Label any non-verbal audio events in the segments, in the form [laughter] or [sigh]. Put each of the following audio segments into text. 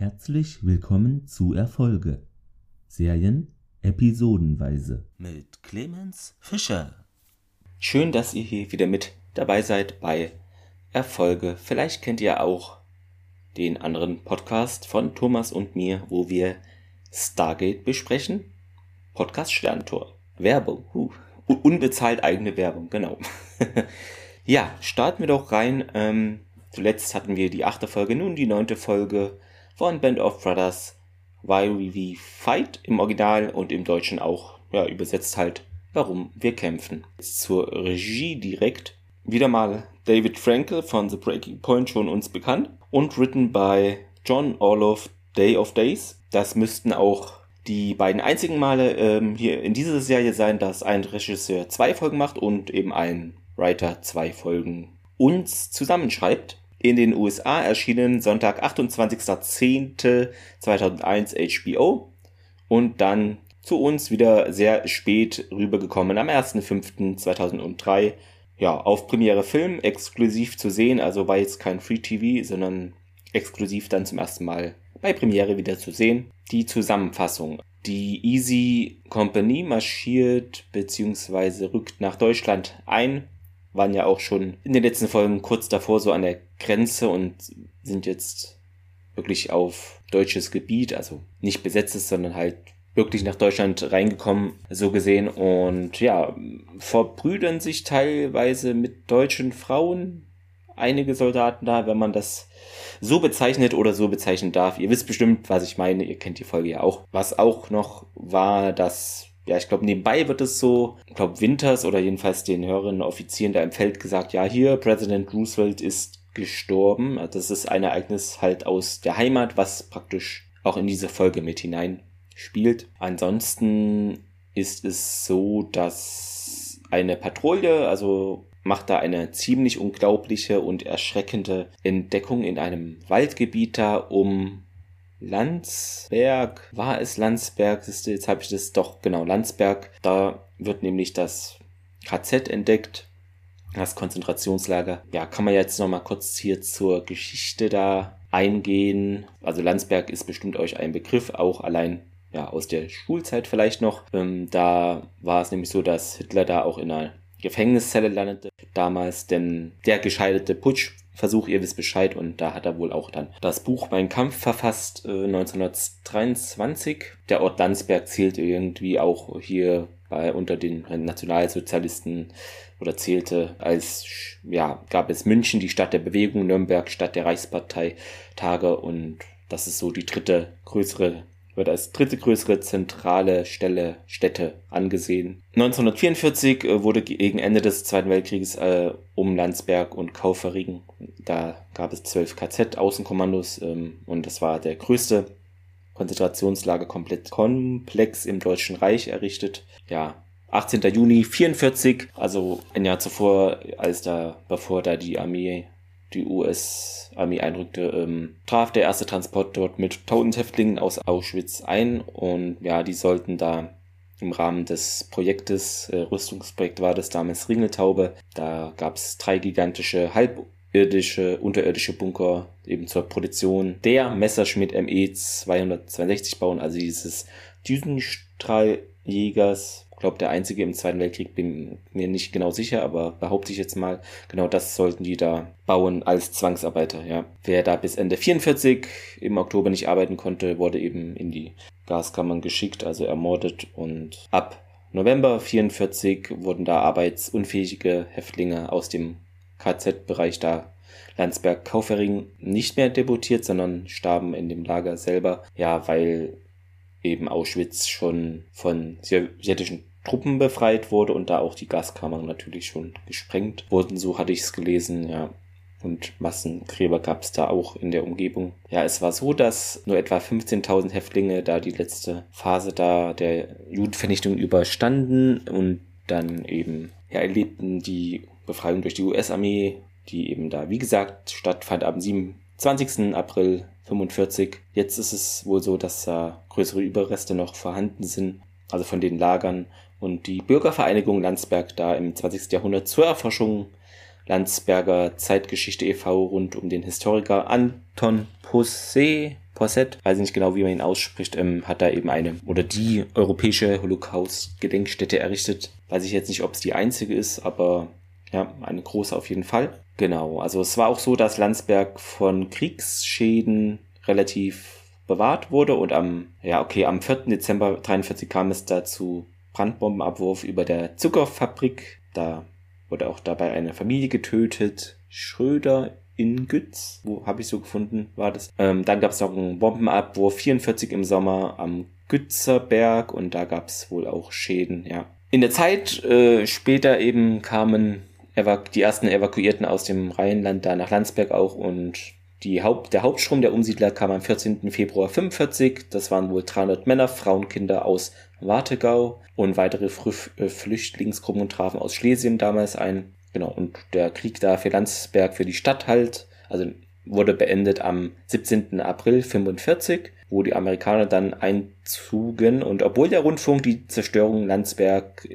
Herzlich willkommen zu Erfolge. Serien episodenweise. Mit Clemens Fischer. Schön, dass ihr hier wieder mit dabei seid bei Erfolge. Vielleicht kennt ihr auch den anderen Podcast von Thomas und mir, wo wir Stargate besprechen. Podcast Sterntor. Werbung. Uh. Unbezahlt eigene Werbung, genau. [laughs] ja, starten wir doch rein. Ähm, zuletzt hatten wir die achte Folge, nun die neunte Folge von Band of Brothers. Why We Fight im Original und im Deutschen auch, ja, übersetzt halt, warum wir kämpfen. Jetzt zur Regie direkt. Wieder mal David Frankel von The Breaking Point schon uns bekannt und written by John Orloff Day of Days. Das müssten auch die beiden einzigen Male ähm, hier in dieser Serie sein, dass ein Regisseur zwei Folgen macht und eben ein Writer zwei Folgen uns zusammenschreibt. In den USA erschienen Sonntag 28.10.2001 HBO und dann zu uns wieder sehr spät rübergekommen am 1.5.2003. Ja, auf Premiere Film exklusiv zu sehen, also war jetzt kein Free TV, sondern exklusiv dann zum ersten Mal bei Premiere wieder zu sehen. Die Zusammenfassung. Die Easy Company marschiert bzw. rückt nach Deutschland ein, waren ja auch schon in den letzten Folgen kurz davor so an der Grenze und sind jetzt wirklich auf deutsches Gebiet, also nicht besetztes, sondern halt wirklich nach Deutschland reingekommen, so gesehen. Und ja, verbrüdern sich teilweise mit deutschen Frauen einige Soldaten da, wenn man das so bezeichnet oder so bezeichnen darf. Ihr wisst bestimmt, was ich meine. Ihr kennt die Folge ja auch. Was auch noch war, dass ja, ich glaube, nebenbei wird es so, ich glaube, Winters oder jedenfalls den höheren Offizieren da im Feld gesagt, ja, hier, Präsident Roosevelt ist gestorben. Das ist ein Ereignis halt aus der Heimat, was praktisch auch in diese Folge mit hinein spielt. Ansonsten ist es so, dass eine Patrouille, also macht da eine ziemlich unglaubliche und erschreckende Entdeckung in einem Waldgebiet da um Landsberg. War es Landsberg? Jetzt habe ich das doch genau Landsberg. Da wird nämlich das KZ entdeckt. Das Konzentrationslager. Ja, kann man jetzt noch mal kurz hier zur Geschichte da eingehen. Also Landsberg ist bestimmt euch ein Begriff, auch allein ja aus der Schulzeit vielleicht noch. Ähm, da war es nämlich so, dass Hitler da auch in einer Gefängniszelle landete damals, denn der gescheiterte Putschversuch, ihr wisst Bescheid, und da hat er wohl auch dann das Buch Mein Kampf verfasst, äh, 1923. Der Ort Landsberg zählte irgendwie auch hier bei, unter den Nationalsozialisten oder zählte als, ja, gab es München, die Stadt der Bewegung, Nürnberg, Stadt der Reichspartei, Tage und das ist so die dritte größere wird als dritte größere zentrale Stelle Städte angesehen. 1944 äh, wurde gegen Ende des Zweiten Weltkrieges äh, um Landsberg und Kaufering, da gab es zwölf KZ-Außenkommandos ähm, und das war der größte Konzentrationslagerkomplex im Deutschen Reich errichtet. Ja, 18. Juni 44, also ein Jahr zuvor, als da, bevor da die Armee die US-Armee einrückte, ähm, traf der erste Transport dort mit 1000 Häftlingen aus Auschwitz ein und ja, die sollten da im Rahmen des Projektes, äh, Rüstungsprojekt war das damals Ringeltaube, da gab es drei gigantische halbirdische, unterirdische Bunker eben zur Produktion der Messerschmitt ME 262 bauen, also dieses Düsenstrahljägers, glaube, der einzige im Zweiten Weltkrieg, bin mir nicht genau sicher, aber behaupte ich jetzt mal, genau das sollten die da bauen als Zwangsarbeiter, ja. Wer da bis Ende 44 im Oktober nicht arbeiten konnte, wurde eben in die Gaskammern geschickt, also ermordet und ab November 44 wurden da arbeitsunfähige Häftlinge aus dem KZ-Bereich da Landsberg-Kaufering nicht mehr deportiert, sondern starben in dem Lager selber, ja, weil eben Auschwitz schon von sowjetischen Truppen befreit wurde und da auch die Gaskammern natürlich schon gesprengt wurden, so hatte ich es gelesen, ja. Und Massengräber gab es da auch in der Umgebung. Ja, es war so, dass nur etwa 15.000 Häftlinge da die letzte Phase da der Judenvernichtung überstanden und dann eben ja, erlebten die Befreiung durch die US-Armee, die eben da, wie gesagt, stattfand am 27. April 45. Jetzt ist es wohl so, dass da größere Überreste noch vorhanden sind, also von den Lagern. Und die Bürgervereinigung Landsberg da im 20. Jahrhundert zur Erforschung Landsberger Zeitgeschichte e.V. rund um den Historiker Anton Posse, Posset, weiß nicht genau, wie man ihn ausspricht, ähm, hat da eben eine oder die europäische Holocaust-Gedenkstätte errichtet. Weiß ich jetzt nicht, ob es die einzige ist, aber ja, eine große auf jeden Fall. Genau, also es war auch so, dass Landsberg von Kriegsschäden relativ bewahrt wurde und am, ja, okay, am 4. Dezember 43 kam es dazu Brandbombenabwurf über der Zuckerfabrik. Da wurde auch dabei eine Familie getötet. Schröder in Gütz, wo habe ich so gefunden, war das. Ähm, dann gab es noch einen Bombenabwurf 44 im Sommer am Gützerberg und da gab es wohl auch Schäden, ja. In der Zeit äh, später eben kamen die ersten Evakuierten aus dem Rheinland da nach Landsberg auch und die Haupt, der Hauptstrom der Umsiedler kam am 14. Februar 45. Das waren wohl 300 Männer, Frauen, Kinder aus Wartegau und weitere äh, Flüchtlingsgruppen trafen aus Schlesien damals ein. Genau, und der Krieg da für Landsberg, für die Stadt halt, also wurde beendet am 17. April 45 wo die Amerikaner dann einzugen. Und obwohl der Rundfunk die Zerstörung Landsberg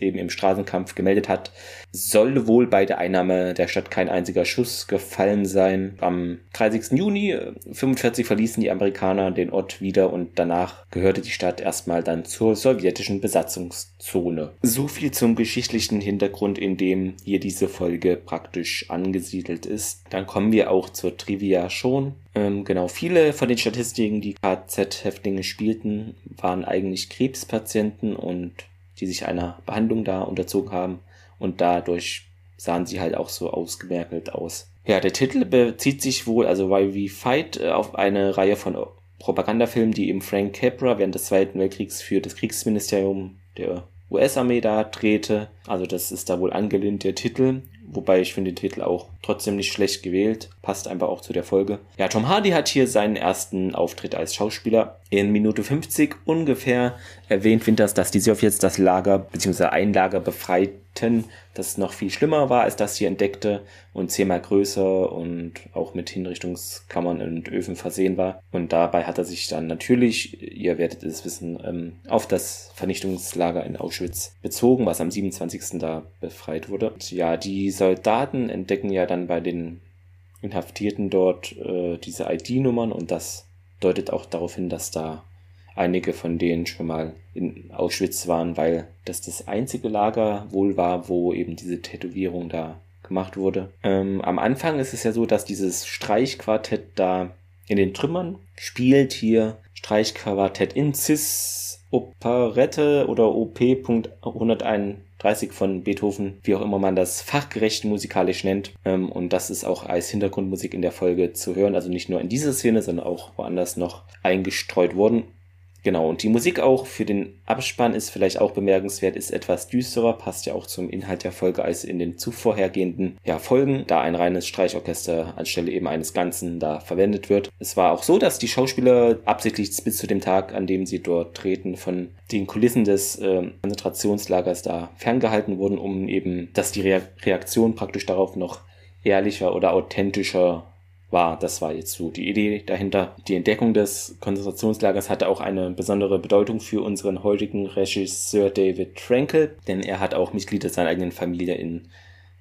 eben im Straßenkampf gemeldet hat, soll wohl bei der Einnahme der Stadt kein einziger Schuss gefallen sein. Am 30. Juni 45 verließen die Amerikaner den Ort wieder und danach gehörte die Stadt erstmal dann zur sowjetischen Besatzungszone. So viel zum geschichtlichen Hintergrund, in dem hier diese Folge praktisch angesiedelt ist. Dann kommen wir auch zur Trivia schon. Ähm, genau, viele von den Statistiken, die KZ-Häftlinge spielten, waren eigentlich Krebspatienten und die sich einer Behandlung da unterzogen haben und dadurch sahen sie halt auch so ausgemerkelt aus. Ja, der Titel bezieht sich wohl, also Why We Fight, äh, auf eine Reihe von Propagandafilmen, die eben Frank Capra während des Zweiten Weltkriegs für das Kriegsministerium der US-Armee da drehte. Also das ist da wohl angelehnt der Titel. Wobei ich finde den Titel auch trotzdem nicht schlecht gewählt. Passt einfach auch zu der Folge. Ja, Tom Hardy hat hier seinen ersten Auftritt als Schauspieler. In Minute 50 ungefähr erwähnt Winters, dass die jetzt das Lager bzw. ein Lager befreit Ten, das noch viel schlimmer war als das hier entdeckte und zehnmal größer und auch mit Hinrichtungskammern und Öfen versehen war. Und dabei hat er sich dann natürlich, ihr werdet es wissen, ähm, auf das Vernichtungslager in Auschwitz bezogen, was am 27. da befreit wurde. Und ja, die Soldaten entdecken ja dann bei den Inhaftierten dort äh, diese ID-Nummern und das deutet auch darauf hin, dass da einige von denen schon mal in Auschwitz waren, weil das das einzige Lager wohl war, wo eben diese Tätowierung da gemacht wurde. Ähm, am Anfang ist es ja so, dass dieses Streichquartett da in den Trümmern spielt. Hier Streichquartett in Cis Operette oder OP.101 30 von Beethoven, wie auch immer man das fachgerecht musikalisch nennt. Ähm, und das ist auch als Hintergrundmusik in der Folge zu hören, also nicht nur in dieser Szene, sondern auch woanders noch eingestreut worden. Genau, und die Musik auch für den Abspann ist vielleicht auch bemerkenswert, ist etwas düsterer, passt ja auch zum Inhalt der Folge als in den zuvorhergehenden ja, Folgen, da ein reines Streichorchester anstelle eben eines Ganzen da verwendet wird. Es war auch so, dass die Schauspieler absichtlich bis zu dem Tag, an dem sie dort treten, von den Kulissen des äh, Konzentrationslagers da ferngehalten wurden, um eben, dass die Re Reaktion praktisch darauf noch ehrlicher oder authentischer war. Das war jetzt so die Idee dahinter. Die Entdeckung des Konzentrationslagers hatte auch eine besondere Bedeutung für unseren heutigen Regisseur David Frankel, denn er hat auch Mitglieder seiner eigenen Familie in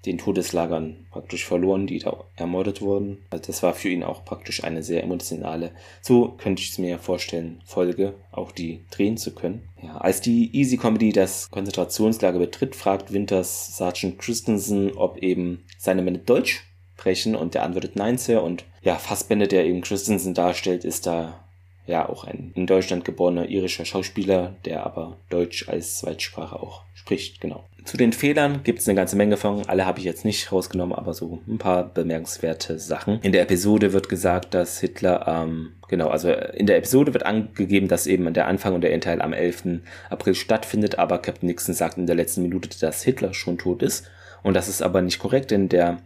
den Todeslagern praktisch verloren, die da ermordet wurden. Also das war für ihn auch praktisch eine sehr emotionale, so könnte ich es mir vorstellen, Folge, auch die drehen zu können. Ja, als die Easy Comedy das Konzentrationslager betritt, fragt Winters Sergeant Christensen, ob eben seine Männer Deutsch sprechen und der antwortet Nein, Sir. Und ja, Fassbender, der eben Christensen darstellt, ist da ja auch ein in Deutschland geborener irischer Schauspieler, der aber Deutsch als Zweitsprache auch spricht, genau. Zu den Fehlern gibt es eine ganze Menge von, alle habe ich jetzt nicht rausgenommen, aber so ein paar bemerkenswerte Sachen. In der Episode wird gesagt, dass Hitler, ähm, genau, also in der Episode wird angegeben, dass eben der Anfang und der Endteil am 11. April stattfindet, aber Captain Nixon sagt in der letzten Minute, dass Hitler schon tot ist. Und das ist aber nicht korrekt, denn der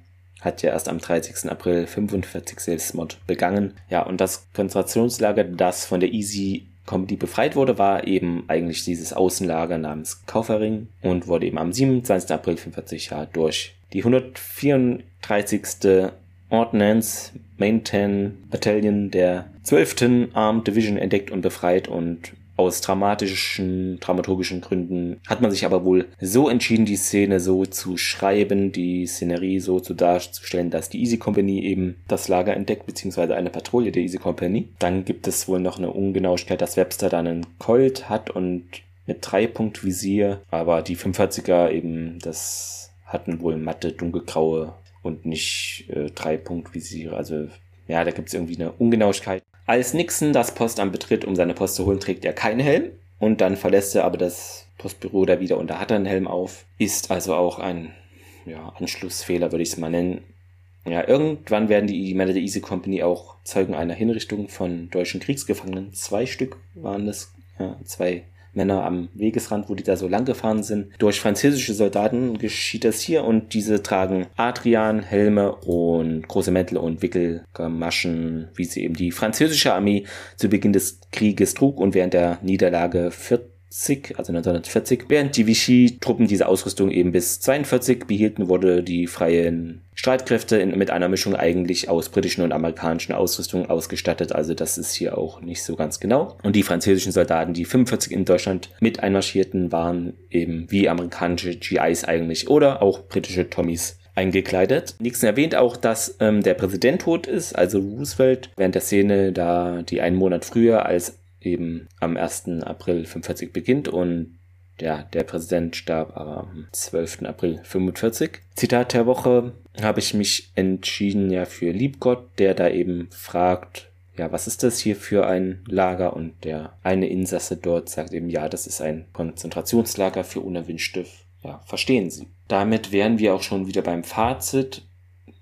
hat ja erst am 30. April 45 Selbstmord begangen. Ja, und das Konzentrationslager, das von der Easy Comedy befreit wurde, war eben eigentlich dieses Außenlager namens Kaufering und wurde eben am 27. April 45 ja durch die 134. Ordnance Maintain Battalion der 12. Armed Division entdeckt und befreit und aus dramatischen, dramaturgischen Gründen hat man sich aber wohl so entschieden, die Szene so zu schreiben, die Szenerie so zu darzustellen, dass die Easy Company eben das Lager entdeckt, beziehungsweise eine Patrouille der Easy Company. Dann gibt es wohl noch eine Ungenauigkeit, dass Webster dann einen Colt hat und mit Dreipunkt-Visier, aber die 45er eben, das hatten wohl matte, dunkelgraue und nicht äh, Dreipunkt-Visiere. Also ja, da gibt es irgendwie eine Ungenauigkeit. Als Nixon das Postamt betritt, um seine Post zu holen, trägt er keinen Helm und dann verlässt er aber das Postbüro da wieder und da hat er einen Helm auf. Ist also auch ein ja, Anschlussfehler, würde ich es mal nennen. Ja, irgendwann werden die der Easy Company auch Zeugen einer Hinrichtung von deutschen Kriegsgefangenen. Zwei Stück waren das, ja, zwei Männer am Wegesrand, wo die da so lang gefahren sind. Durch französische Soldaten geschieht das hier und diese tragen Adrian, Helme und große Mäntel und Wickelgamaschen, wie sie eben die französische Armee zu Beginn des Krieges trug und während der Niederlage 40 also 1940, während die Vichy-Truppen diese Ausrüstung eben bis 42 behielten, wurde die freien Streitkräfte in, mit einer Mischung eigentlich aus britischen und amerikanischen Ausrüstung ausgestattet. Also das ist hier auch nicht so ganz genau. Und die französischen Soldaten, die 45 in Deutschland mit einmarschierten, waren eben wie amerikanische GIs eigentlich oder auch britische Tommys eingekleidet. Nixon erwähnt auch, dass ähm, der Präsident tot ist, also Roosevelt, während der Szene da die einen Monat früher als eben am 1. April 45 beginnt und ja, der Präsident starb aber am 12. April 45. Zitat der Woche habe ich mich entschieden ja für Liebgott, der da eben fragt, ja, was ist das hier für ein Lager? Und der eine Insasse dort sagt eben, ja, das ist ein Konzentrationslager für Unerwünschte. Ja, verstehen Sie. Damit wären wir auch schon wieder beim Fazit.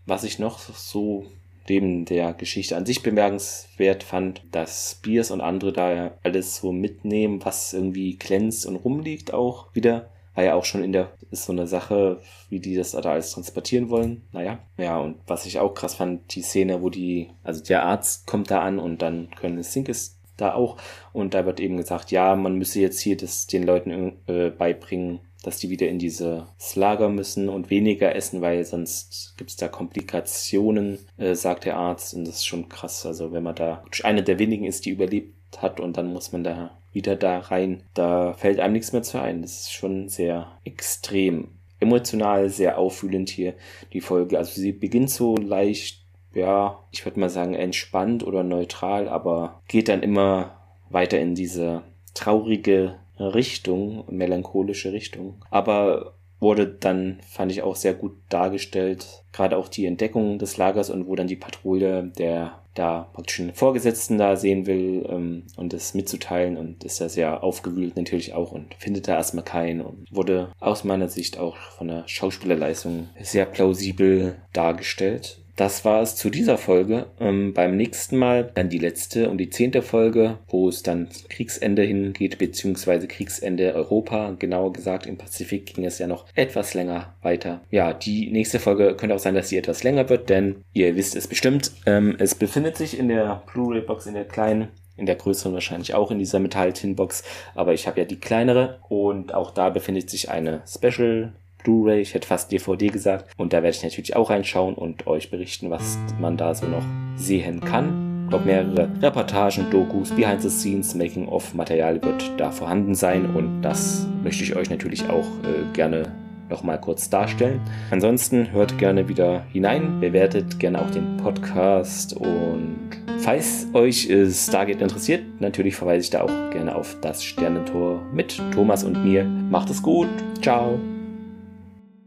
Was ich noch so neben der Geschichte an sich bemerkenswert fand, dass Spears und andere da alles so mitnehmen, was irgendwie glänzt und rumliegt auch wieder. War ja auch schon in der, ist so eine Sache, wie die das da alles transportieren wollen. Naja. Ja, und was ich auch krass fand, die Szene, wo die, also der Arzt kommt da an und dann können Sink ist da auch. Und da wird eben gesagt, ja, man müsse jetzt hier das den Leuten äh, beibringen, dass die wieder in dieses Lager müssen und weniger essen, weil sonst gibt es da Komplikationen, äh, sagt der Arzt. Und das ist schon krass. Also wenn man da eine der wenigen ist, die überlebt hat und dann muss man da wieder da rein, da fällt einem nichts mehr zu ein. Das ist schon sehr extrem. Emotional sehr auffühlend hier die Folge. Also sie beginnt so leicht, ja, ich würde mal sagen entspannt oder neutral, aber geht dann immer weiter in diese traurige Richtung, melancholische Richtung. Aber wurde dann, fand ich auch sehr gut dargestellt, gerade auch die Entdeckung des Lagers und wo dann die Patrouille der da praktisch einen Vorgesetzten da sehen will ähm, und das mitzuteilen. Und ist da sehr aufgewühlt natürlich auch und findet da erstmal keinen. Und wurde aus meiner Sicht auch von der Schauspielerleistung sehr plausibel dargestellt das war es zu dieser Folge. Ähm, beim nächsten Mal dann die letzte und die zehnte Folge, wo es dann Kriegsende hingeht, beziehungsweise Kriegsende Europa. Genauer gesagt, im Pazifik ging es ja noch etwas länger weiter. Ja, die nächste Folge könnte auch sein, dass sie etwas länger wird, denn ihr wisst es bestimmt. Ähm, es befindet sich in der Blu-ray-Box, in der kleinen in der größeren wahrscheinlich auch in dieser Metall-Tin-Box, aber ich habe ja die kleinere und auch da befindet sich eine Special Blu-ray, ich hätte fast DVD gesagt. Und da werde ich natürlich auch reinschauen und euch berichten, was man da so noch sehen kann. Ich glaube, mehrere Reportagen, Dokus, Behind the Scenes, Making-of-Material wird da vorhanden sein und das möchte ich euch natürlich auch äh, gerne nochmal kurz darstellen. Ansonsten hört gerne wieder hinein, bewertet gerne auch den Podcast und falls euch äh, Stargate interessiert, natürlich verweise ich da auch gerne auf das Sternentor mit Thomas und mir. Macht es gut, ciao!